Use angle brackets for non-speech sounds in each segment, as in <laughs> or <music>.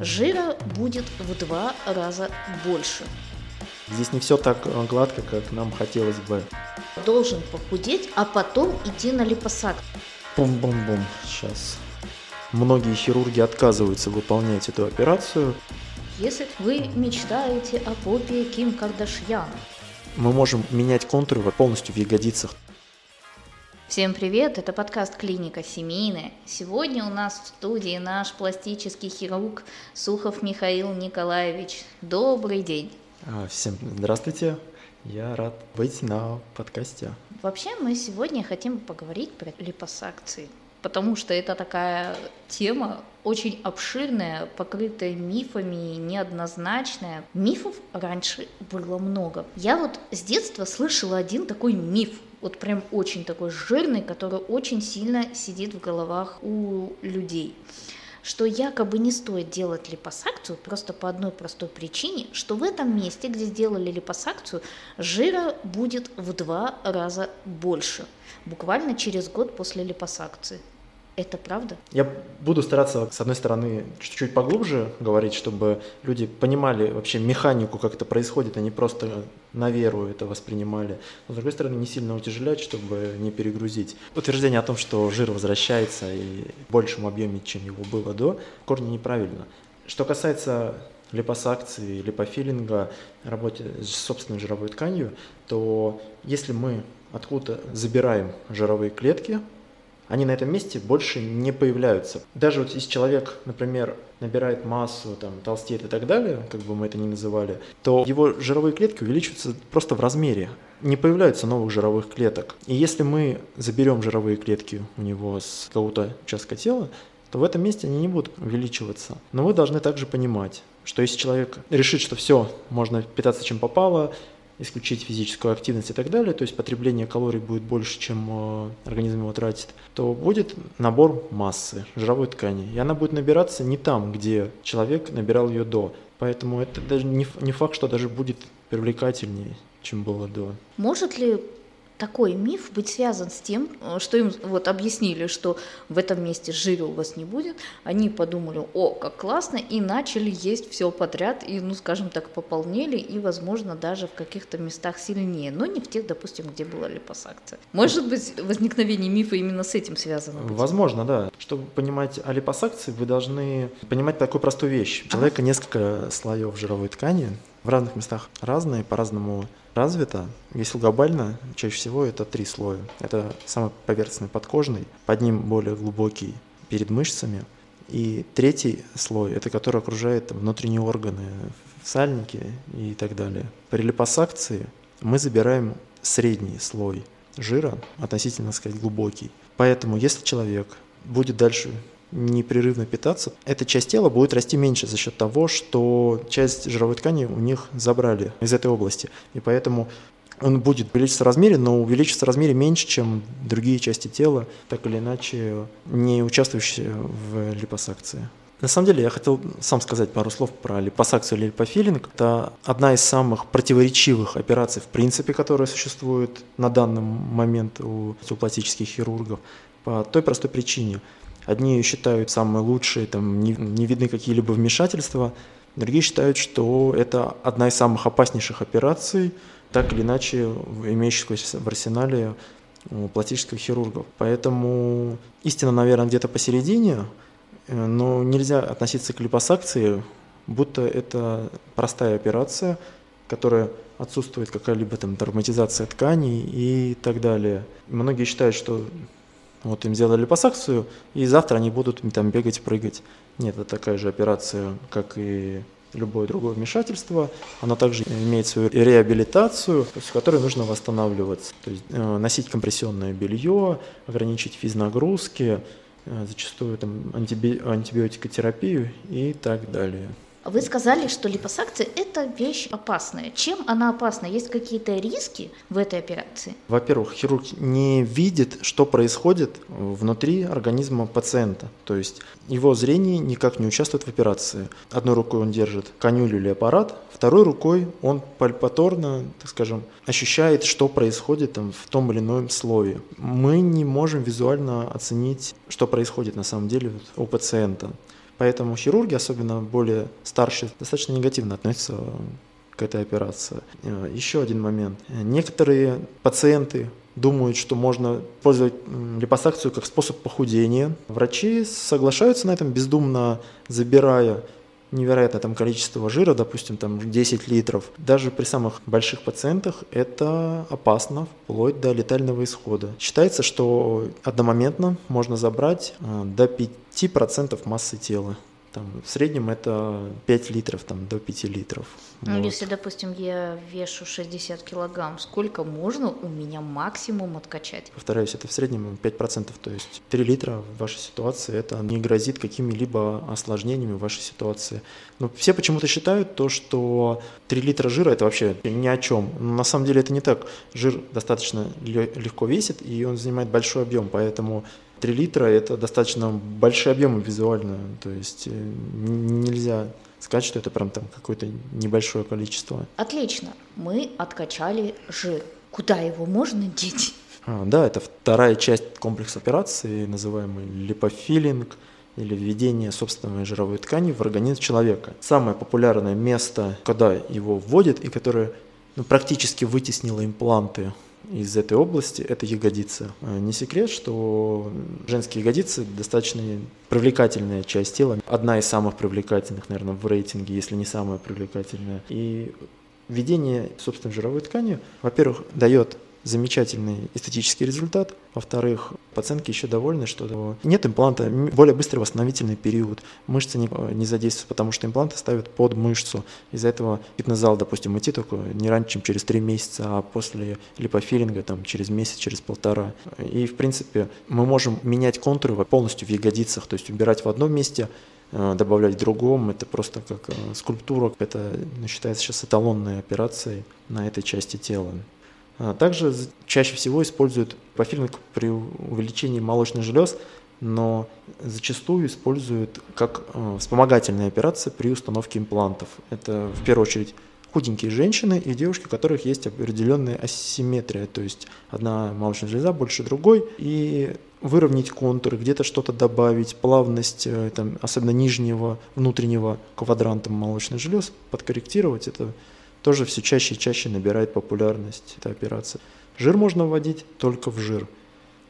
жира будет в два раза больше. Здесь не все так э, гладко, как нам хотелось бы. Должен похудеть, а потом идти на липосакцию. Бум-бум-бум. Сейчас. Многие хирурги отказываются выполнять эту операцию. Если вы мечтаете о попе Ким Кардашьян, Мы можем менять контуры полностью в ягодицах. Всем привет, это подкаст «Клиника семейная». Сегодня у нас в студии наш пластический хирург Сухов Михаил Николаевич. Добрый день. А, Всем здравствуйте. Я рад быть на подкасте. Вообще мы сегодня хотим поговорить про липосакции, потому что это такая тема очень обширная, покрытая мифами, неоднозначная. Мифов раньше было много. Я вот с детства слышала один такой миф, вот прям очень такой жирный, который очень сильно сидит в головах у людей что якобы не стоит делать липосакцию просто по одной простой причине, что в этом месте, где сделали липосакцию, жира будет в два раза больше, буквально через год после липосакции. Это правда? Я буду стараться, с одной стороны, чуть-чуть поглубже говорить, чтобы люди понимали вообще механику, как это происходит, а не просто на веру это воспринимали. Но, с другой стороны, не сильно утяжелять, чтобы не перегрузить. Утверждение о том, что жир возвращается и в большем объеме, чем его было до, в корне неправильно. Что касается липосакции, липофилинга, работе с собственной жировой тканью, то если мы откуда-то забираем жировые клетки, они на этом месте больше не появляются. Даже вот если человек, например, набирает массу, там, толстеет и так далее, как бы мы это ни называли, то его жировые клетки увеличиваются просто в размере. Не появляются новых жировых клеток. И если мы заберем жировые клетки у него с какого-то участка тела, то в этом месте они не будут увеличиваться. Но вы должны также понимать, что если человек решит, что все, можно питаться чем попало, исключить физическую активность и так далее, то есть потребление калорий будет больше, чем э, организм его тратит, то будет набор массы жировой ткани. И она будет набираться не там, где человек набирал ее до. Поэтому это даже не, не факт, что даже будет привлекательнее, чем было до. Может ли такой миф быть связан с тем, э, что им вот объяснили, что в этом месте жира у вас не будет, они подумали, о, как классно, и начали есть все подряд, и, ну, скажем так, пополнели, и, возможно, даже в каких-то местах сильнее, но не в тех, допустим, где была липосакция. Может быть, возникновение мифа именно с этим связано? Быть? Возможно, да. Чтобы понимать о липосакции, вы должны понимать такую простую вещь. У человека несколько слоев жировой ткани, в разных местах разные, по-разному развито. Если глобально, чаще всего это три слоя. Это самый поверхностный подкожный, под ним более глубокий перед мышцами. И третий слой, это который окружает внутренние органы, сальники и так далее. При липосакции мы забираем средний слой жира, относительно, так сказать, глубокий. Поэтому если человек будет дальше непрерывно питаться, эта часть тела будет расти меньше за счет того, что часть жировой ткани у них забрали из этой области. И поэтому он будет увеличиться в размере, но увеличится в размере меньше, чем другие части тела, так или иначе не участвующие в липосакции. На самом деле, я хотел сам сказать пару слов про липосакцию или липофилинг. Это одна из самых противоречивых операций, в принципе, которая существует на данный момент у пластических хирургов, по той простой причине – Одни считают самой лучшей, там не, не видны какие-либо вмешательства, другие считают, что это одна из самых опаснейших операций, так или иначе имеющихся в арсенале пластических хирургов. Поэтому истина, наверное, где-то посередине, э, но нельзя относиться к липосакции, будто это простая операция, которая отсутствует какая-либо там травматизация тканей и так далее. Многие считают, что вот им сделали липосакцию, и завтра они будут там бегать, прыгать. Нет, это такая же операция, как и любое другое вмешательство. Оно также имеет свою реабилитацию, с которой нужно восстанавливаться. То есть э, носить компрессионное белье, ограничить физнагрузки, э, зачастую там антиби- антибиотикотерапию и так далее. Вы сказали, что липосакция – это вещь опасная. Чем она опасна? Есть какие-то риски в этой операции? Во-первых, хирург не видит, что происходит внутри организма пациента. То есть его зрение никак не участвует в операции. Одной рукой он держит конюлю или аппарат, второй рукой он пальпаторно, так скажем, ощущает, что происходит там, в том или ином слое. Мы не можем визуально оценить, что происходит на самом деле у пациента. Поэтому хирурги, особенно более старшие, достаточно негативно относятся к этой операции. Э, еще один момент. Некоторые пациенты думают, что можно использовать липосакцию как способ похудения. Врачи соглашаются на этом, бездумно забирая невероятное там количество жира, допустим, там 10 литров. Даже при самых больших пациентах это опасно, вплоть до летального исхода. Считается, что одномоментно можно забрать э, до 5% массы тела. Там, в среднем это 5 литров, там, до 5 литров. Ну, вот. если, допустим, я вешу 60 килограмм, сколько можно у меня максимум откачать? Повторяюсь, это в среднем 5%, то есть 3 литра в вашей ситуации, это не грозит какими-либо осложнениями в вашей ситуации. Но все почему-то считают то, что 3 литра жира это вообще ни о чем. Но на самом деле это не так. Жир достаточно легко весит, и он занимает большой объем, поэтому 3 литра – это достаточно большие объемы визуально, то есть э, нельзя сказать, что это прям там какое-то небольшое количество. Отлично, мы откачали жир. Куда его можно деть? А, да, это вторая часть комплекса операции, называемый липофилинг или введение собственной жировой ткани в организм человека. Самое популярное место, когда его вводят и которое ну, практически вытеснило импланты из этой области – это ягодицы. А, не секрет, что женские ягодицы достаточно привлекательная часть тела, одна из самых привлекательных, наверное, в рейтинге, если не самая привлекательная. И введение собственной жировой ткани, во-первых, дает замечательный эстетический результат. Во-вторых, пациентки еще довольны, что нет импланта, более быстрый восстановительный период. Мышцы не, не задействуются, потому что импланты ставят под мышцу. Из-за этого фитнес-зал, допустим, идти только не раньше, чем через три месяца, а после липофилинга там, через месяц, через полтора. И, в принципе, мы можем менять контуры полностью в ягодицах, то есть убирать в одном месте, э, добавлять в другом. Это просто как э, скульптура. Это ну, считается сейчас эталонной операцией на этой части тела. А, также чаще всего используют профилинг при увеличении молочных желез, но зачастую используют как э, вспомогательные операции при установке имплантов. Это в первую очередь худенькие женщины и девушки, у которых есть определенная асимметрия, то есть одна молочная железа больше другой, и выровнять контуры, где-то что-то добавить, плавность, э, там, особенно нижнего внутреннего квадранта молочных желез, подкорректировать, это тоже все чаще и чаще набирает популярность эта операция. Жир можно вводить только в жир,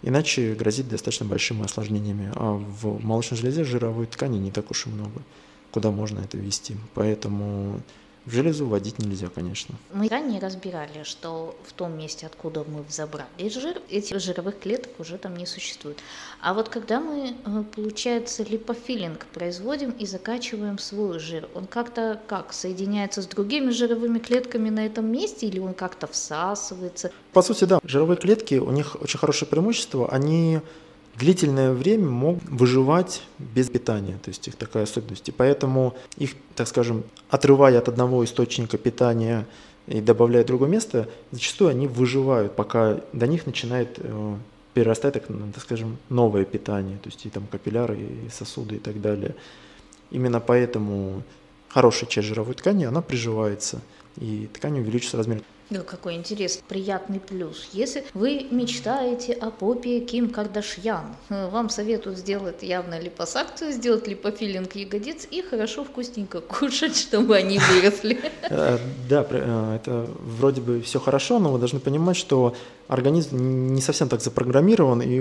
иначе грозит достаточно большими осложнениями. А в молочной железе жировой ткани не так уж и много, куда можно это ввести. Поэтому в железу вводить нельзя, конечно. Мы ранее разбирали, что в том месте, откуда мы забрали жир, этих жировых клеток уже там не существует. А вот когда мы, э, получается, липофилинг производим и закачиваем свой жир, он как-то как соединяется с другими жировыми клетками на этом месте или он как-то всасывается? По сути, да. Жировые клетки, у них очень хорошее преимущество, они длительное время могут выживать без питания, то есть их такая особенность. И поэтому их, так скажем, отрывая от одного источника питания и добавляя другое место, зачастую они выживают, пока до них начинает э, перерастать, так, ну, так скажем, новое питание, то есть и там капилляры, и сосуды и так далее. Именно поэтому хорошая часть жировой ткани, она приживается, и ткань увеличится размер. Ну, какой интересный, приятный плюс. Если вы мечтаете о попе Ким Кардашьян, э, вам советую сделать явно липосакцию, сделать липофилинг ягодиц и хорошо вкусненько <laughs> кушать, чтобы они выросли. <laughs> Э, да, э, это вроде бы все хорошо, но вы должны понимать, что организм не совсем так запрограммирован и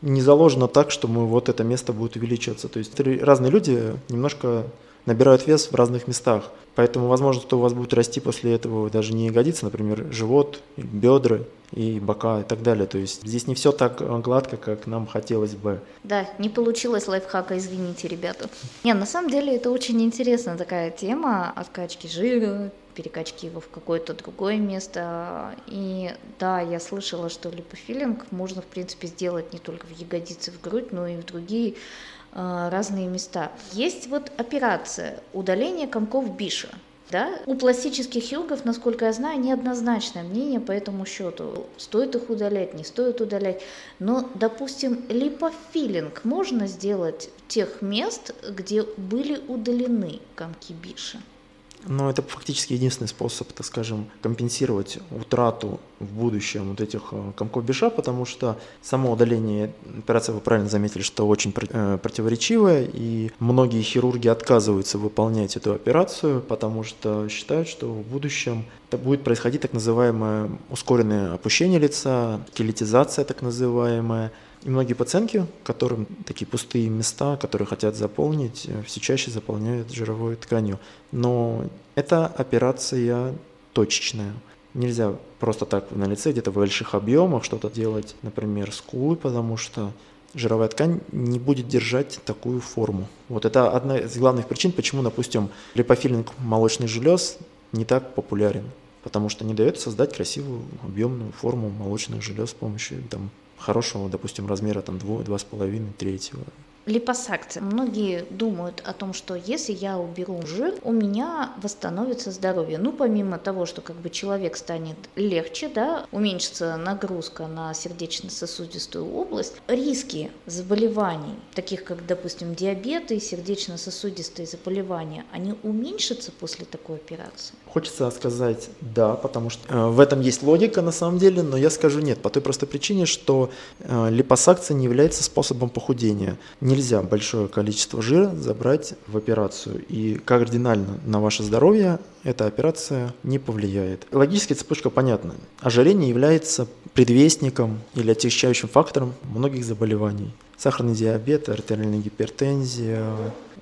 не заложено так, что мы вот это место будет увеличиваться. То есть разные люди немножко набирают вес в разных местах. Поэтому, возможно, что у вас будет расти после этого даже не ягодицы, например, живот, бедра и бока и так далее. То есть здесь не все так гладко, как нам хотелось бы. Да, не получилось лайфхака, извините, ребята. Не, на самом деле это очень интересная такая тема откачки жира, перекачки его в какое-то другое место. И да, я слышала, что липофилинг можно, в принципе, сделать не только в ягодицы, в грудь, но и в другие Э, разные места. Есть вот операция удаления комков Биша. Да? У пластических хирургов, насколько я знаю, неоднозначное мнение по этому счету. Стоит их удалять, не стоит удалять. Но, допустим, липофилинг можно сделать тех мест, где были удалены комки Биша? Но это фактически единственный способ, так скажем, компенсировать утрату в будущем вот этих э, комков беша, потому что само удаление операции, вы правильно заметили, что очень э, противоречивое, и многие хирурги отказываются выполнять эту операцию, потому что считают, что в будущем это будет происходить так называемое ускоренное опущение лица, келетизация так называемая, и многие пациентки, которым такие пустые места, которые хотят заполнить, э, все чаще заполняют жировой тканью. Но эта операция точечная. Нельзя просто так на лице где-то в больших объемах что-то делать, например, скулы, потому что жировая ткань не будет держать такую форму. Вот это одна из главных причин, почему, допустим, липофилинг молочных желез не так популярен, потому что не дает создать красивую объемную форму молочных желез с помощью там, хорошего, допустим, размера там 2,5 третьего Липосакция. Многие думают о том, что если я уберу жир, у меня восстановится здоровье. Ну, помимо того, что как бы человек станет легче, да, уменьшится нагрузка на сердечно-сосудистую область, риски заболеваний, таких как, допустим, диабет и сердечно-сосудистые заболевания, они уменьшатся после такой операции? Хочется сказать да, потому что э, в этом есть логика на самом деле, но я скажу нет, по той простой причине, что э, липосакция не является способом похудения нельзя большое количество жира забрать в операцию. И кардинально на ваше здоровье эта операция не повлияет. Логическая цепочка понятна. Ожирение является предвестником или отягчающим фактором многих заболеваний. Сахарный диабет, артериальная гипертензия,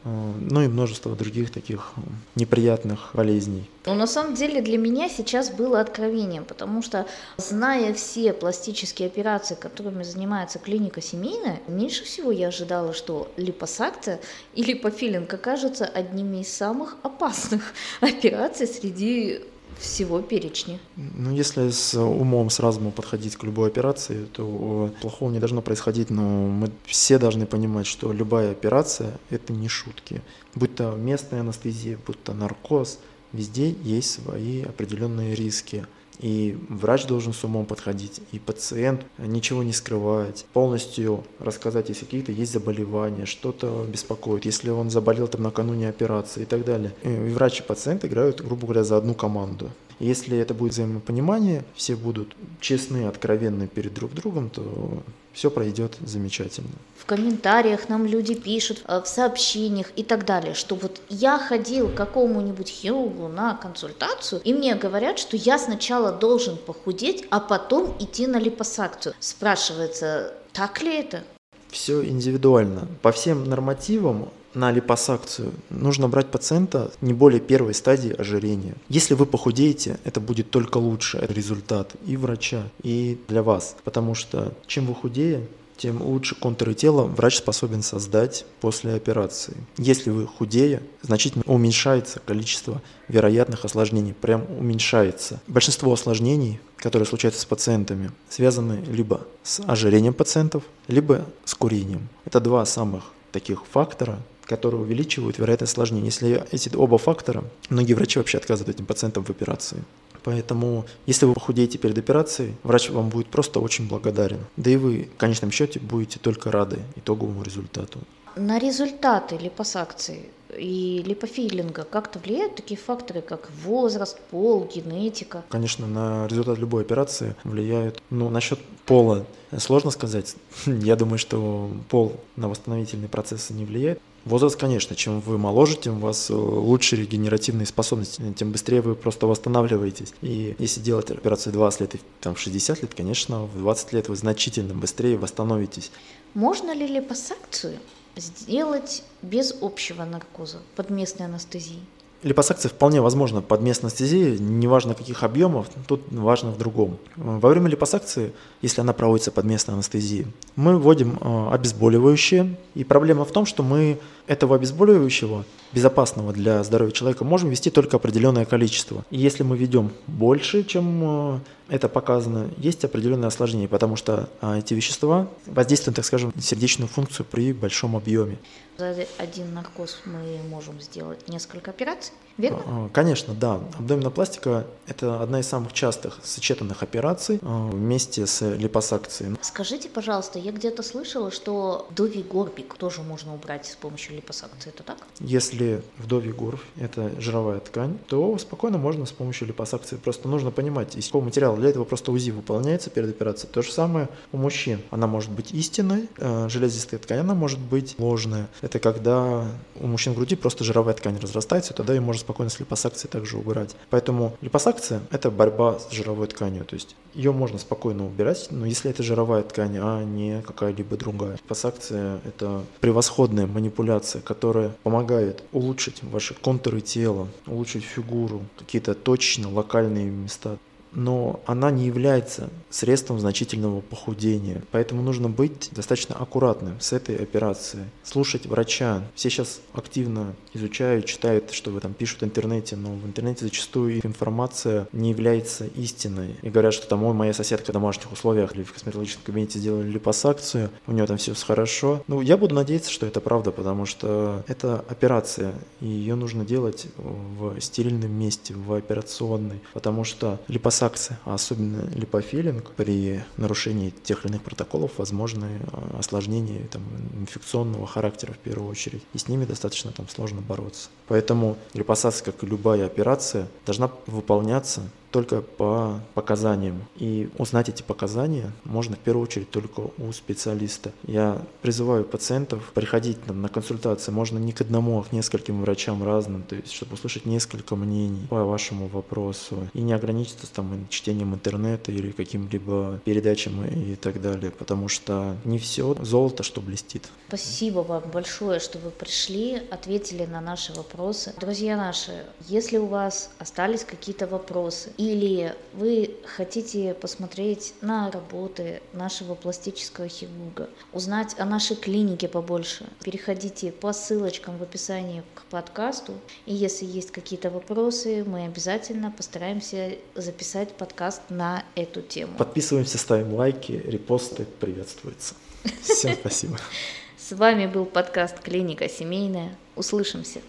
ну и множество других таких неприятных болезней. Ну, на самом деле для меня сейчас было откровением, потому что, зная все пластические операции, которыми занимается клиника семейная, меньше всего я ожидала, что липосакция и липофилинг окажутся одними из самых опасных <laughs> операций среди всего перечня. Ну, если с умом, с разумом подходить к любой операции, то плохого не должно происходить, но мы все должны понимать, что любая операция – это не шутки. Будь то местная анестезия, будь то наркоз, везде есть свои определенные риски. И врач должен с умом подходить, и пациент ничего не скрывать, полностью рассказать, если какие-то есть заболевания, что-то беспокоит, если он заболел там накануне операции и так далее. И врач и пациент играют, грубо говоря, за одну команду. Если это будет взаимопонимание, все будут честны, откровенны перед друг другом, то все пройдет замечательно. В комментариях нам люди пишут, э, в сообщениях и так далее, что вот я ходил к какому-нибудь хирургу на консультацию, и мне говорят, что я сначала должен похудеть, а потом идти на липосакцию. Спрашивается, так ли это? Все индивидуально. По всем нормативам на липосакцию нужно брать пациента не более первой стадии ожирения. Если вы похудеете, это будет только лучше результат и врача, и для вас. Потому что чем вы худее, тем лучше контуры тела врач способен создать после операции. Если вы худее, значительно уменьшается количество вероятных осложнений, прям уменьшается. Большинство осложнений, которые случаются с пациентами, связаны либо с ожирением пациентов, либо с курением. Это два самых таких фактора, которые увеличивают вероятность осложнений. Если эти оба фактора, многие врачи вообще отказывают этим пациентам в операции. Поэтому, если вы похудеете перед операцией, врач вам будет просто очень благодарен. Да и вы, в конечном счете, будете только рады итоговому результату. На результаты липосакции и липофилинга как-то влияют такие факторы, как возраст, пол, генетика? Конечно, на результат любой операции влияют. Ну, насчет пола сложно сказать. <laughs> Я думаю, что пол на восстановительные процессы не влияет. Возраст, конечно, чем вы моложе, тем у вас э, лучше регенеративные способности, тем быстрее вы просто восстанавливаетесь. И если делать операцию 20 лет и там, 60 лет, конечно, в 20 лет вы значительно быстрее восстановитесь. Можно ли липосакцию сделать без общего наркоза под местной анестезией? Липосакция вполне возможна под местной анестезией, неважно каких объемов, тут важно в другом. Во время липосакции, если она проводится под местной анестезией, мы вводим э, обезболивающее, и проблема в том, что мы этого обезболивающего, безопасного для здоровья человека, можем ввести только определенное количество. И если мы ведем больше, чем э, это показано, есть определенные осложнения, потому что а, эти вещества воздействуют, так скажем, на сердечную функцию при большом объеме. За один наркоз мы можем сделать несколько операций, верно? А, конечно, да. Абдоминопластика – это одна из самых частых сочетанных операций а, вместе с липосакцией. Скажите, пожалуйста, я где-то слышала, что довигорбик тоже можно убрать с помощью липосакции, это так? Если вдовигорб – это жировая ткань, то спокойно можно с помощью липосакции. Просто нужно понимать, из какого материала. Для этого просто УЗИ выполняется перед операцией. То же самое у мужчин. Она может быть истинной, э, железистая ткань, она может быть ложная это когда у мужчин в груди просто жировая ткань разрастается, тогда ее можно спокойно с липосакцией также убирать. Поэтому липосакция – это борьба с жировой тканью, то есть ее можно спокойно убирать, но если это жировая ткань, а не какая-либо другая. Липосакция – это превосходная манипуляция, которая помогает улучшить ваши контуры тела, улучшить фигуру, какие-то точно локальные места но она не является средством значительного похудения. Поэтому нужно быть достаточно аккуратным с этой операцией. Слушать врача. Все сейчас активно изучают, читают, что вы там пишут в интернете, но в интернете зачастую информация не является истиной. И говорят, что там, ой, моя соседка в домашних условиях или в косметологическом кабинете сделали липосакцию, у нее там все хорошо. Ну, я буду надеяться, что это правда, потому что это операция, и ее нужно делать в стерильном месте, в операционной, потому что липосакция липосакция, а особенно липофилинг, при нарушении тех или иных протоколов возможны а, осложнения там, инфекционного характера в первую очередь, и с ними достаточно там, сложно бороться. Поэтому липосакция, как и любая операция, должна выполняться только по показаниям. И узнать эти показания можно в первую очередь только у специалиста. Я призываю пациентов приходить там, на консультации, можно не к одному, а к нескольким врачам разным, то есть чтобы услышать несколько мнений по вашему вопросу и не ограничиться там чтением интернета или каким-либо передачам и так далее, потому что не все золото, что блестит. Спасибо вам большое, что вы пришли, ответили на наши вопросы. Друзья наши, если у вас остались какие-то вопросы или вы хотите посмотреть на работы нашего пластического хирурга, узнать о нашей клинике побольше, переходите по ссылочкам в описании к подкасту. И если есть какие-то вопросы, мы обязательно постараемся записать подкаст на эту тему. Подписываемся, ставим лайки, репосты, приветствуется. Всем спасибо. <laughs> С вами был подкаст «Клиника семейная». Услышимся.